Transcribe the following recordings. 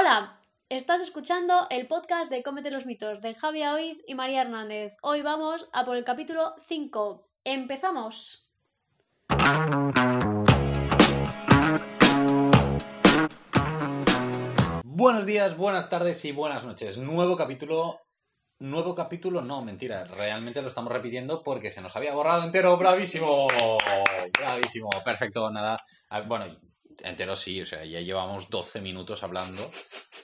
Hola, estás escuchando el podcast de Cómete los mitos de Javi Oiz y María Hernández. Hoy vamos a por el capítulo 5. ¡Empezamos! Buenos días, buenas tardes y buenas noches. Nuevo capítulo. Nuevo capítulo, no, mentira. Realmente lo estamos repitiendo porque se nos había borrado entero. ¡Bravísimo! ¡Bravísimo! Perfecto, nada. Ah, Bueno, entero sí, o sea, ya llevamos 12 minutos hablando.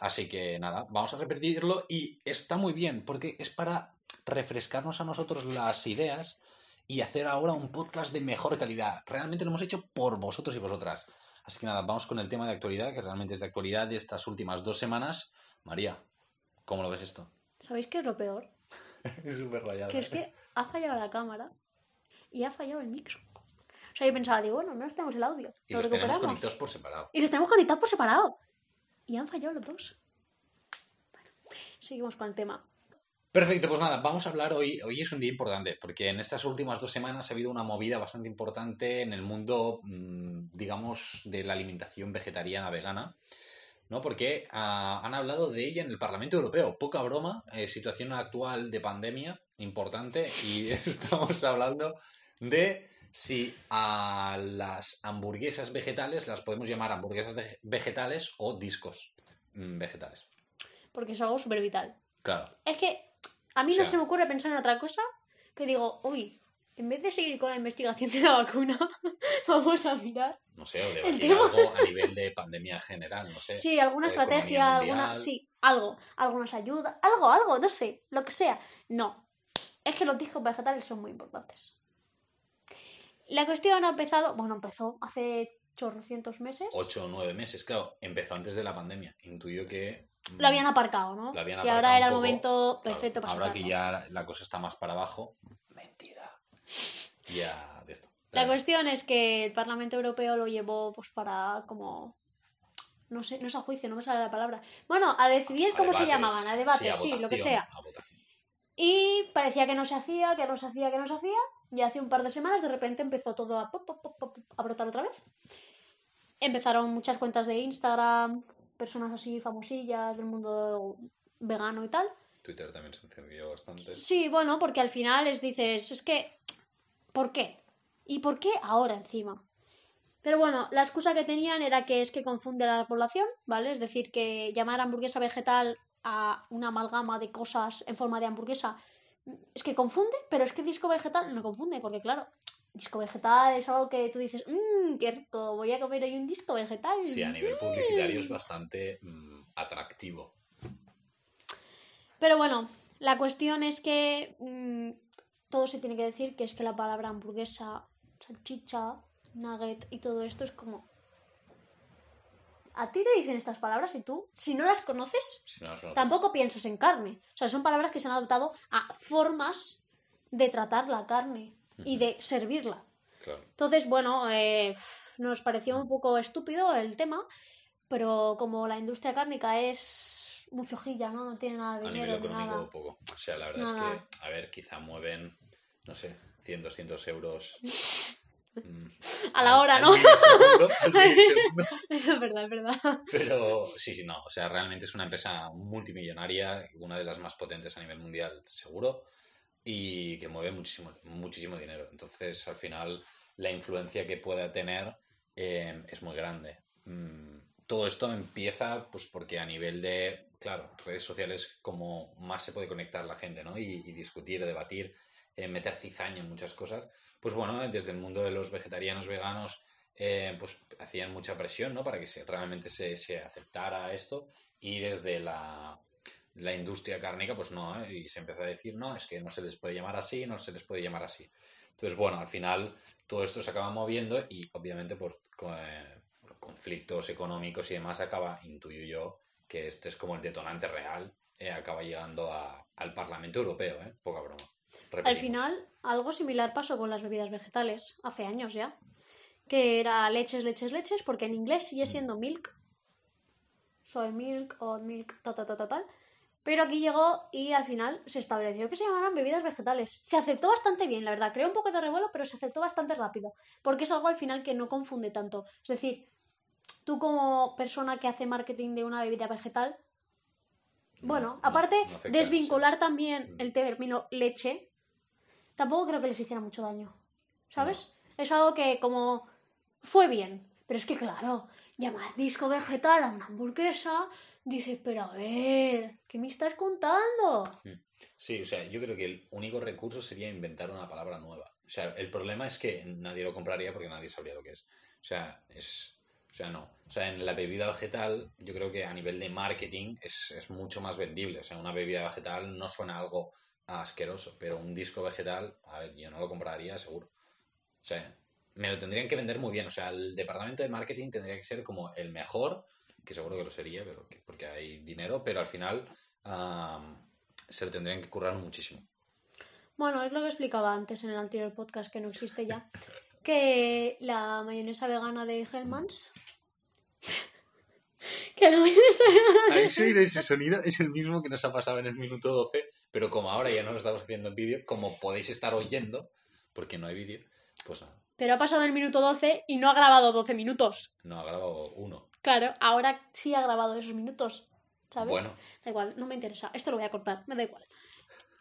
Así que nada, vamos a repetirlo y está muy bien porque es para refrescarnos a nosotros las ideas y hacer ahora un podcast de mejor calidad. Realmente lo hemos hecho por vosotros y vosotras. Así que nada, vamos con el tema de actualidad, que realmente es de actualidad de estas últimas dos semanas. María, ¿cómo lo ves esto? ¿Sabéis qué es lo peor? es súper rayado. Que es que ha fallado la cámara y ha fallado el micro. O sea, yo pensaba, digo, bueno, no tenemos el audio. Y lo los tenemos recuperamos. conectados por separado. Y los tenemos conectados por separado. Y han fallado los dos. Bueno, seguimos con el tema. Perfecto, pues nada, vamos a hablar hoy. Hoy es un día importante, porque en estas últimas dos semanas ha habido una movida bastante importante en el mundo, mm, digamos, de la alimentación vegetariana vegana. ¿no? Porque ah, han hablado de ella en el Parlamento Europeo. Poca broma, eh, situación actual de pandemia importante y estamos hablando de si a las hamburguesas vegetales las podemos llamar hamburguesas vegetales o discos mm, vegetales. Porque es algo súper vital. Claro. Es que a mí O no se me ocurre pensar en otra cosa que digo, uy, en vez de seguir con la investigación de la vacuna, vamos a mirar. No sé, o El debatir tema- algo a nivel de pandemia general, no sé. Sí, alguna estrategia, alguna. Sí, algo. Algunas ayudas, algo, algo, no sé, lo que sea. No. Es que los discos vegetales son muy importantes. La cuestión ha empezado, bueno, empezó hace chorrocientos meses. Ocho o nueve meses, claro. Empezó antes de la pandemia. Intuyo que... mm, Lo habían aparcado, ¿no? Lo habían y aparcado ahora era el momento claro, perfecto para Ahora que ya la cosa está más para abajo. Mentira. Ya, de esto. La cuestión es que el Parlamento Europeo lo llevó pues para como no sé, no es a juicio, no me sale la palabra. Bueno, a decidir A cómo se llamaban, a debates, a sí, lo que sea. a votación. Y parecía que no se hacía, que no se hacía, que no se hacía. Y hace un par de semanas de repente empezó todo a, pop, pop, pop, pop, a brotar otra vez. Empezaron muchas cuentas de Instagram, personas así famosillas del mundo vegano y tal. Twitter también se encendió bastante. Sí, bueno, porque al final les dices, es que, ¿por qué? ¿Y por qué ahora encima? Pero bueno, la excusa que tenían era que es que confunde a la población, ¿vale? Es decir, que llamar hamburguesa vegetal a una amalgama de cosas en forma de hamburguesa es que confunde, pero es que disco vegetal no confunde, porque claro, disco vegetal es algo que tú dices, mmm, qué rico, voy a comer hoy un disco vegetal. Sí, a nivel publicitario es bastante mm, atractivo. Pero bueno, la cuestión es que mm, todo se tiene que decir que es que la palabra hamburguesa, salchicha, nugget y todo esto es como... A ti te dicen estas palabras y tú, si no las conoces, Si no, tampoco piensas en carne. O sea, son palabras que se han adoptado a formas de tratar la carne y de servirla. Claro. Entonces, bueno, eh, nos pareció un poco estúpido el tema, pero como la industria cárnica es muy flojilla, ¿no? No tiene nada de A nivel dinero ni económico nada. poco. O sea, la verdad Nada. es que, a ver, quizá mueven, no sé, 100, 200 euros. A la hora, al ¿no? al. Eso es verdad, es verdad. Pero sí, sí, no. O sea, realmente es una empresa multimillonaria, una de las más potentes a nivel mundial, seguro, y que mueve muchísimo, muchísimo dinero. Entonces, al final, la influencia que pueda tener eh, es muy grande. Mm, todo esto empieza pues porque a nivel de, claro, redes sociales como más se puede conectar la gente, ¿no? Y, y discutir, debatir, eh, meter cizaña en muchas cosas. Pues bueno, desde el mundo de los vegetarianos, veganos, eh, pues hacían mucha presión, ¿no? Para que se, realmente se, se aceptara esto. Y desde la, la industria cárnica, pues no, ¿eh? Y se empezó a decir, no, es que no se les puede llamar así, no se les puede llamar así. Entonces, bueno, al final todo esto se acaba moviendo y obviamente por, co- eh, por conflictos económicos y demás acaba, intuyo yo, que este es como el detonante real, eh, acaba llegando a- al Parlamento Europeo, ¿eh? Poca broma. Al final, algo similar pasó con las bebidas vegetales, hace años ya. Que era leches, leches, leches, porque en inglés sigue siendo milk. Soy milk o milk, ta, ta, ta, ta, tal. Pero aquí llegó y al final se estableció que se llamaran bebidas vegetales. Se aceptó bastante bien, la verdad. Creó un poco de revuelo, pero se aceptó bastante rápido. Porque es algo al final que no confunde tanto. Es decir, tú como persona que hace marketing de una bebida vegetal, bueno, no- aparte no afecta desvincular también Mm. el término leche, tampoco creo que les hiciera mucho daño, ¿sabes? Es algo que como fue bien, pero es que claro, llamar disco vegetal a una hamburguesa, dices, pero a ver, ¿qué me estás contando? Sí, o sea, yo creo que el único recurso sería inventar una palabra nueva. O sea, el problema es que nadie lo compraría porque nadie sabría lo que es. O sea, es. O sea, no. O sea, en la bebida vegetal, yo creo que a nivel de marketing es, es mucho más vendible. O sea, una bebida vegetal no suena algo asqueroso, pero un disco vegetal, a ver, yo no lo compraría seguro. O sea, me lo tendrían que vender muy bien. O sea, el departamento de marketing tendría que ser como el mejor, que seguro que lo sería, pero que- porque hay dinero, pero al final am, se lo tendrían que currar muchísimo. Bueno, es lo que explicaba antes en el anterior podcast que no existe ya. Que la mayonesa vegana de Hellmann's. que la mayonesa vegana de ¿Habéis oído ese sonido? Es el mismo que nos ha pasado en el minuto 12, pero como ahora ya no lo estamos haciendo en vídeo, como podéis estar oyendo, porque no hay vídeo, pues nada, Pero ha pasado el minuto 12 y no ha grabado 12 minutos. no ha grabado uno. Claro, ahora sí ha grabado esos minutos. ¿Sabes? Bueno, Da igual, no me interesa. Esto lo voy a cortar, me da igual.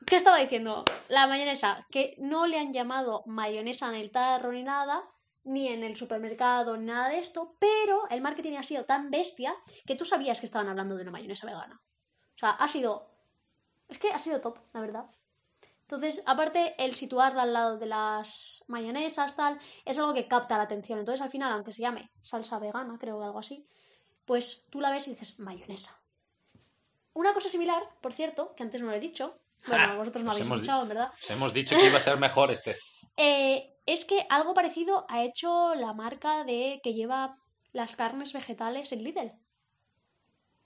¿Qué estaba diciendo? La mayonesa, que no le han llamado mayonesa en el tarro ni nada, ni en el supermercado, nada de esto, pero el marketing ha sido tan bestia que tú sabías que estaban hablando de una mayonesa vegana. O sea, ha sido. Es que ha sido top, la verdad. Entonces, aparte, el situarla al lado de las mayonesas, tal, es algo que capta la atención. Entonces, al final, aunque se llame salsa vegana, creo que algo así, pues tú la ves y dices mayonesa. Una cosa similar, por cierto, que antes no lo he dicho. Bueno, vosotros no habéis escuchado, en verdad. os hemos dicho que iba a ser mejor este. Eh, es que algo parecido ha hecho la marca de que lleva las carnes vegetales en Lidl.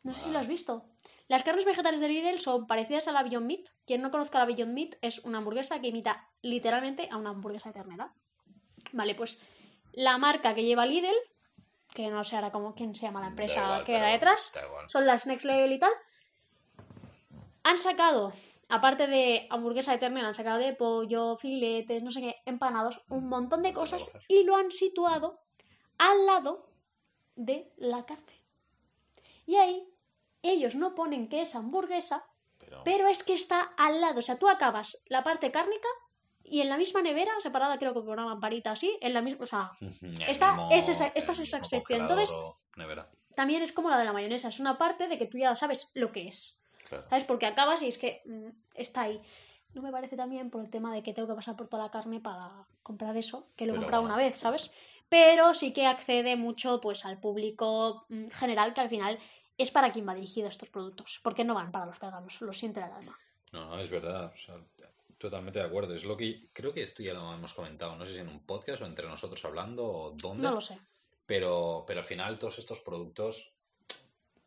No sé si lo has visto. Las carnes vegetales de Lidl son parecidas a la Beyond Meat. Quien no conozca la Beyond Meat es una hamburguesa que imita literalmente a una hamburguesa de ternera. Vale, pues la marca que lleva Lidl, que no sé ahora cómo quién se llama la empresa Da igual, que detrás, da igual. son las Next Level y tal. Han sacado, aparte de hamburguesa de ternera, han sacado de pollo, filetes, no sé qué, empanados, un montón de Un montón de cosas y lo han situado al lado de la carne. Y ahí ellos no ponen que es hamburguesa, Pero, pero es que está al lado. O sea, tú acabas la parte cárnica y en la misma nevera, separada creo que por una lamparita así, en la misma. O sea, mismo- es esa- esta es esa sección. congelador Entonces- nevera. también es como la de la mayonesa. Es una parte de que tú ya sabes lo que es. Claro. ¿Sabes? Porque acabas y es que mm, está ahí. No me parece también por el tema de que tengo que pasar por toda la carne para comprar eso, que lo he Pero comprado bueno. una vez, ¿sabes? Pero sí que accede mucho pues al público mm, general que al final es para quien va dirigido estos productos, porque no van para los veganos, lo siento en el alma. No, no, es verdad. o sea, totalmente de acuerdo. Es lo que creo que esto ya lo hemos comentado. No sé si en un podcast o entre nosotros hablando o dónde. No lo sé. Pero, pero al final todos estos productos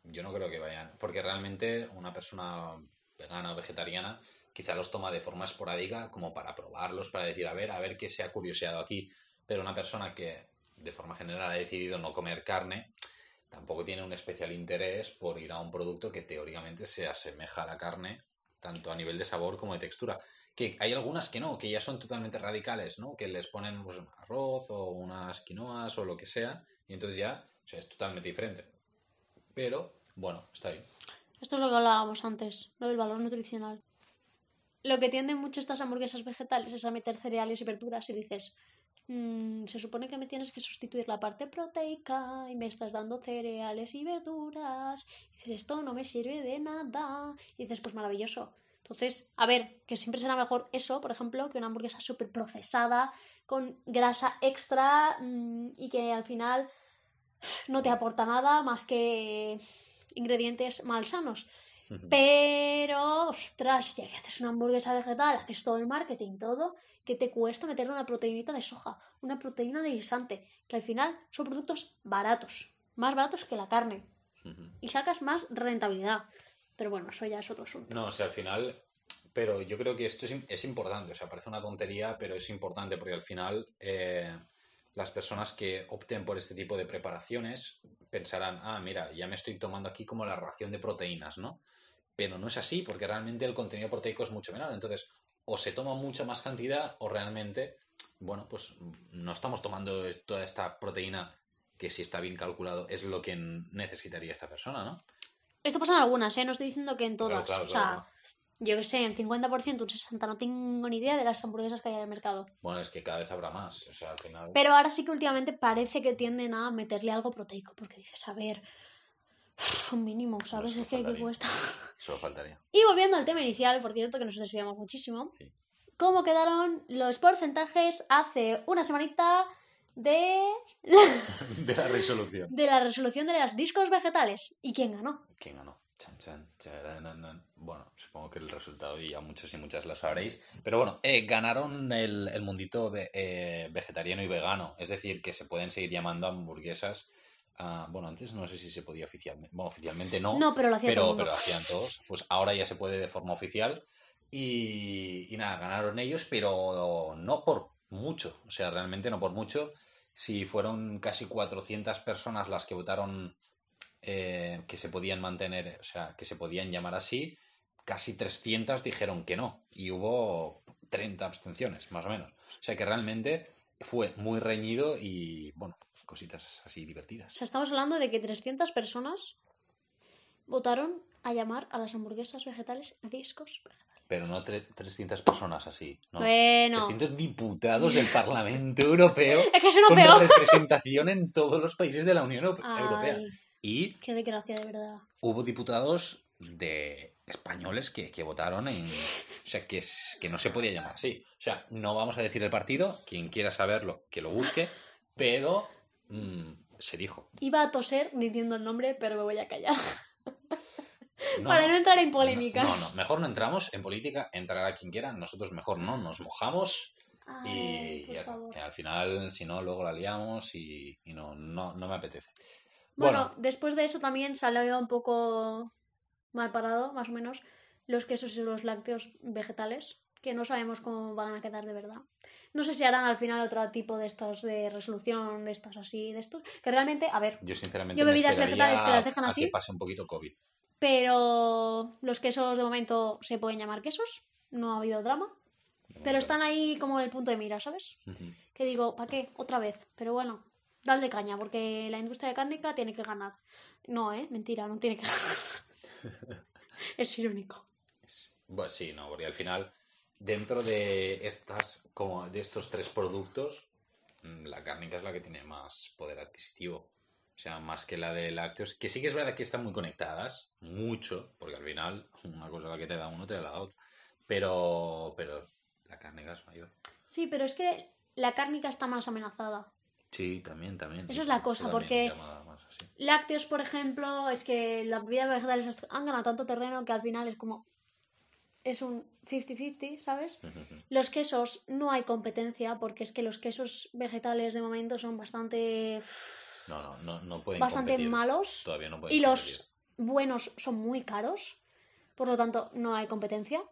yo no creo que vayan. Porque realmente una persona vegana o vegetariana quizá los toma de forma esporádica como para probarlos, para decir, a ver, a ver qué se ha curioseado aquí. Pero una persona que de forma general ha decidido no comer carne, tampoco tiene un especial interés por ir a un producto que teóricamente se asemeja a la carne, tanto a nivel de sabor como de textura. Que hay algunas que no, que ya son totalmente radicales, ¿no? Que les ponen pues, arroz o unas quinoas o lo que sea, y entonces ya, es totalmente diferente. Pero, bueno, está ahí. Esto es lo que hablábamos antes, lo del valor nutricional. Lo que tienden mucho estas hamburguesas vegetales es a meter cereales y verduras y dices, "Mm, se supone que me tienes que sustituir la parte proteica y me estás dando cereales y verduras. Y dices, esto no me sirve de nada. Y dices, pues maravilloso. Entonces, a ver, que siempre será mejor eso, por ejemplo, que una hamburguesa súper procesada, con grasa extra mm, y que al final no te aporta nada más que ingredientes malsanos. Pero, ostras, ya que haces una hamburguesa vegetal, haces todo el marketing, todo, que te cuesta meterle una proteinita de soja, una proteína de guisante, que al final son productos baratos, más baratos que la carne, y sacas más rentabilidad. Pero bueno, eso ya es otro asunto. No, o sea, al final, pero yo creo que esto es importante, o sea, parece una tontería, pero es importante porque al final eh, las personas que opten por este tipo de preparaciones pensarán, ah, mira, ya me estoy tomando aquí como la ración de proteínas, ¿no? Pero no es así, porque realmente el contenido proteico es mucho menor, entonces o se toma mucha más cantidad o realmente, bueno, pues no estamos tomando toda esta proteína que si está bien calculado es lo que necesitaría esta persona, ¿no? Esto pasa en algunas, ¿eh? No estoy diciendo que en todas. Claro, claro, o sea, claro. Yo que sé, en 50%, un 60%, no tengo ni idea de las hamburguesas que hay en el mercado. Bueno, es que cada vez habrá más. O sea, al final. Pero ahora sí que últimamente parece que tienden a meterle algo proteico, porque dices, a ver, un mínimo, ¿sabes? Eso es que, ¿qué faltaría. cuesta? Solo faltaría. Y volviendo al tema inicial, por cierto, que nos desviamos muchísimo. Sí. ¿Cómo quedaron los porcentajes hace una semanita de, De la resolución. de la resolución de los discos vegetales? ¿Y quién ganó? ¿Quién ganó? Chan, chan, charanan. Bueno, supongo que el resultado ya muchos y muchas lo sabréis. Pero bueno, eh, ganaron el, el mundito ve- eh, vegetariano y vegano. Es decir, que se pueden seguir llamando hamburguesas. ah, bueno, antes no sé si se podía oficialmente. Bueno, oficialmente no. No, pero lo hacía todo pero, pero hacían todos. Pues ahora ya se puede de forma oficial. Y, y nada, ganaron ellos, pero no por mucho. O sea, realmente no por mucho. Si fueron casi 400 personas las que votaron eh, que se podían mantener, o sea, que se podían llamar así, casi 300 dijeron que no. Y hubo 30 abstenciones, más o menos. O sea que realmente fue muy reñido y, bueno, cositas así O divertidas. sea, estamos hablando de que 300 personas votaron a llamar a las hamburguesas vegetales discos vegetales. Pero no tre- 300 personas así, ¿no? Bueno, 300 diputados del Parlamento Europeo es que es uno con representación en todos los países de la Unión Euro- Europea. Ay, Y qué desgracia, de verdad. hubo diputados de españoles que, que votaron en... O sea, que, es- que no se podía llamar así. O sea, no vamos a decir el partido, quien quiera saberlo, que lo busque, pero mm, se dijo. Iba a toser diciendo el nombre, pero me voy a callar. No, Para no entrar en polémicas. No, no, mejor no entramos en política, entrará quien quiera, nosotros mejor no, nos mojamos y Ay, por ya está. Que al final, si no, luego la liamos y, y no, no, no me apetece. Bueno, Bueno. después de eso también salió un poco mal parado, más o menos, los quesos y los lácteos vegetales, que no sabemos cómo van a quedar de verdad. No sé si harán al final otro tipo de estos de resolución, de estos así, de estos. Que realmente, a ver, Yo sinceramente Yo bebidas vegetales que las dejan a así. que pase un poquito COVID. pero los quesos de momento se pueden llamar quesos, no ha habido drama. Pero están ahí como en el punto de mira, ¿sabes? Que digo, ¿para qué? Otra vez. Pero bueno, darle caña, porque la industria de cárnica tiene que ganar. No, ¿eh? Mentira, no tiene que ganar. es irónico. Es- Bueno, sí, no, porque al final, dentro de estas, como de estos tres productos, mm, la cárnica es la que tiene más poder adquisitivo. O sea, más que la de lácteos. Que sí que es verdad que están muy conectadas, mucho, porque al final, una cosa la que te da uno te da la otra. Pero, pero la cárnica es mayor. Sí, pero es que la cárnica está más amenazada. Sí, también, también. Eso es la cosa, porque- más. Lácteos, por ejemplo, es que las bebidas vegetales han ganado tanto terreno que al final es como. Es un 50-50, ¿sabes? Los quesos no hay competencia porque es que los quesos vegetales de momento son bastante No, no, no, no pueden bastante competir. malos Todavía no pueden y los buenos son muy caros. Por lo tanto, no hay competencia.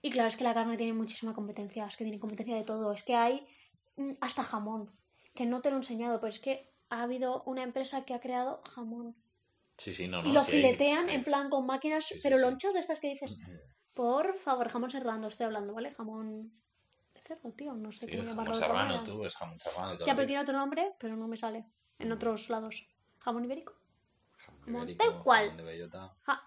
Y claro, es que la carne tiene muchísima competencia, es que tiene competencia de todo, es que hay mm, hasta jamón, que no te lo he enseñado, pero es que ha habido una empresa que ha creado jamón. Sí, sí, no, y no, lo sí hay- filetean hay- en plan con máquinas, Sí, sí, pero lonchas de estas que dices, por favor, jamón serrano estoy hablando, ¿vale? Jamón de cerdo, tío, no sé cómo es llamarlo. jamón serrano, tú, es jamón serrano Ya, pero tiene otro nombre, pero no me sale en Mm. otros lados. Jamón ibérico. Jamón Jamón ibérico, tal cual. jamón de bellota. Ja-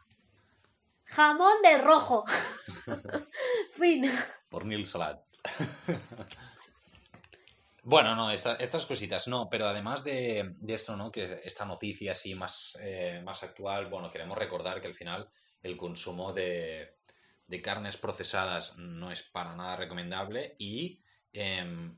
Jamón de rojo. fin. Por Neil Salat. bueno, no, esta- estas cositas, no, pero además de, de esto, ¿no? Que esta noticia así más, eh, más actual, bueno, queremos recordar que al final el consumo de, de carnes procesadas no es para nada recomendable y em,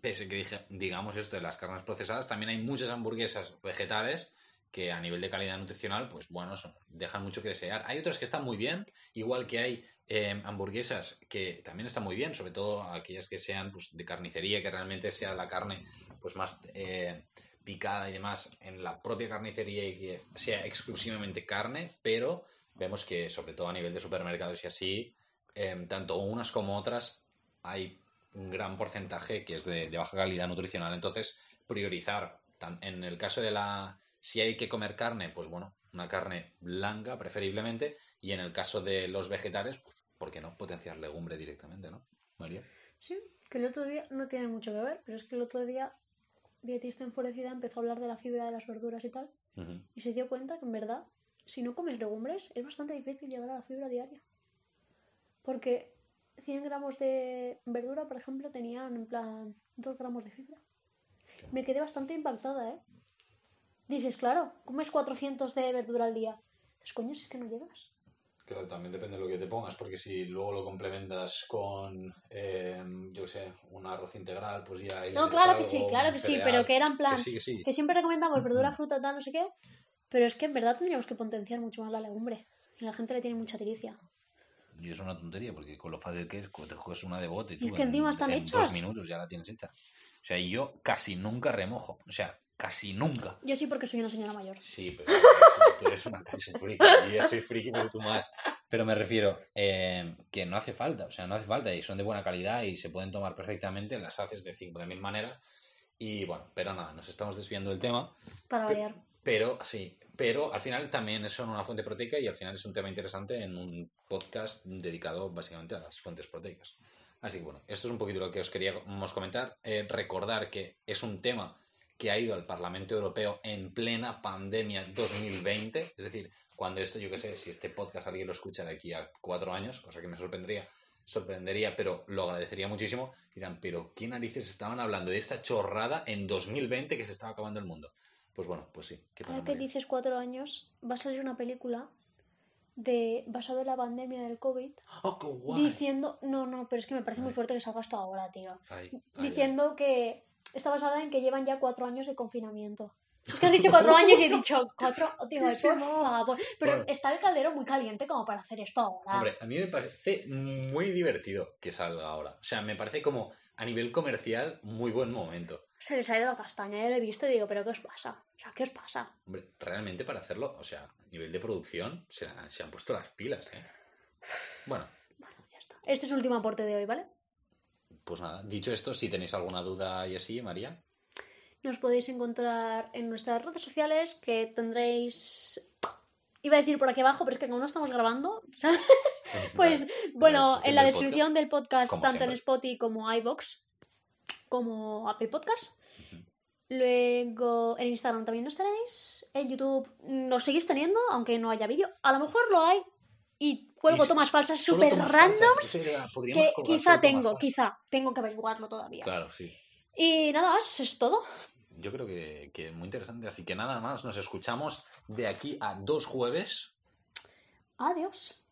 pese que dije- digamos esto de las carnes procesadas, también hay muchas hamburguesas vegetales que a nivel de calidad nutricional, pues bueno, dejan mucho que desear. Hay otras que están muy bien, igual que hay eh, hamburguesas que también están muy bien, sobre todo aquellas que sean pues, de carnicería, que realmente sea la carne pues más eh, picada y demás en la propia carnicería y que sea exclusivamente carne, pero vemos que sobre todo a nivel de supermercados y así, eh, tanto unas como otras hay un gran porcentaje que es de, de baja calidad nutricional. Entonces, priorizar, en el caso de la... Si hay que comer carne, pues bueno, una carne blanca preferiblemente, y en el caso de los vegetales, pues ¿por qué no potenciar legumbre directamente, no? María. Sí, que el otro día no tiene mucho que ver, pero es que el otro día dietista enfurecida, empezó a hablar de la fibra de las verduras y tal. Y se dio cuenta que en verdad, si no comes legumbres, es bastante difícil llegar a la fibra diaria. Porque 100 gramos de verdura, por ejemplo, tenían en plan 2 gramos de fibra. Me quedé bastante impactada, ¿eh? Dices, claro, comes 400 de verdura al día. Pues coño, si es que no llegas. Claro, también depende de lo que te pongas, porque si luego lo complementas con, eh, yo qué sé, un arroz integral, pues ya... No, claro que sí, claro que sí, pero que era en plan, Que sí, que sí. que siempre recomendamos verdura, fruta, tal, no sé qué. Pero es que en verdad tendríamos que potenciar mucho más la legumbre. Y la gente le tiene mucha tiricia. Y es una tontería, porque con lo fácil que es, te coges una de bote y Y tú es que en- encima están en hechas. dos minutos ya la tienes hecha. O sea, y yo casi nunca remojo. O sea, casi nunca. Yo sí porque soy una señora mayor. Sí, pero tú eres una casi friki. Y yo soy friki, pero tú más. Pero me refiero eh, que no hace falta, o sea, no hace falta y son de buena calidad y se pueden tomar perfectamente. Las haces de 5.000 maneras. Y bueno, pero nada, nos estamos desviando del tema. Para variar. Pero sí, pero al final también son una fuente proteica y al final es un tema interesante en un podcast dedicado básicamente a las fuentes proteicas. Así que bueno, esto es un poquito lo que os queríamos comentar. Eh, recordar que es un tema que ha ido al Parlamento Europeo en plena pandemia 2020. Es decir, cuando esto, yo qué sé, si este podcast alguien lo escucha de aquí a cuatro años, cosa que me sorprendería, sorprendería, pero lo agradecería muchísimo, dirán, pero ¿qué narices estaban hablando de esta chorrada en 2020 que se estaba acabando el mundo? Pues bueno, pues sí. ¿qué pasa, Ahora que dices cuatro años, va a salir una película de basado en la pandemia del COVID ¡Oh, qué guay! diciendo, no, no, pero es que me parece muy fuerte que salga esto ahora, tío. Ay, ay, Diciendo que está basada en que llevan ya cuatro años de confinamiento. Es que has dicho cuatro años y he dicho cuatro, digo, ay, por favor. Pero Bueno. está el caldero muy caliente como para hacer esto ahora. Hombre, a mí me parece muy divertido que salga ahora. O sea, me parece como a nivel comercial muy buen momento. Se les ha ido la castaña, yo lo he visto y digo, pero ¿qué os pasa? O sea, ¿qué os pasa? Hombre, realmente para hacerlo, o sea, a nivel de producción, se, han- se han puesto las pilas, ¿eh? Bueno, Bueno, ya está. Este es el último aporte de hoy, ¿vale? Pues nada, dicho esto, si tenéis alguna duda y así, María. Nos podéis encontrar en nuestras redes sociales que tendréis... Iba a decir por aquí abajo, pero es que como no estamos grabando, ¿sabes? Pues bueno, en la descripción del podcast, tanto en. Spotify como iBox, como Apple Podcast. Luego en Instagram también nos tenéis. En YouTube nos seguís teniendo, aunque no haya vídeo. A lo mejor lo hay y cuelgo tomas falsas súper randoms que quizá tengo, quizá tengo que averiguarlo todavía. Claro, sí. Y nada más, es todo. Yo creo que, que muy interesante. Así que nada más, nos escuchamos de aquí a dos jueves. Adiós.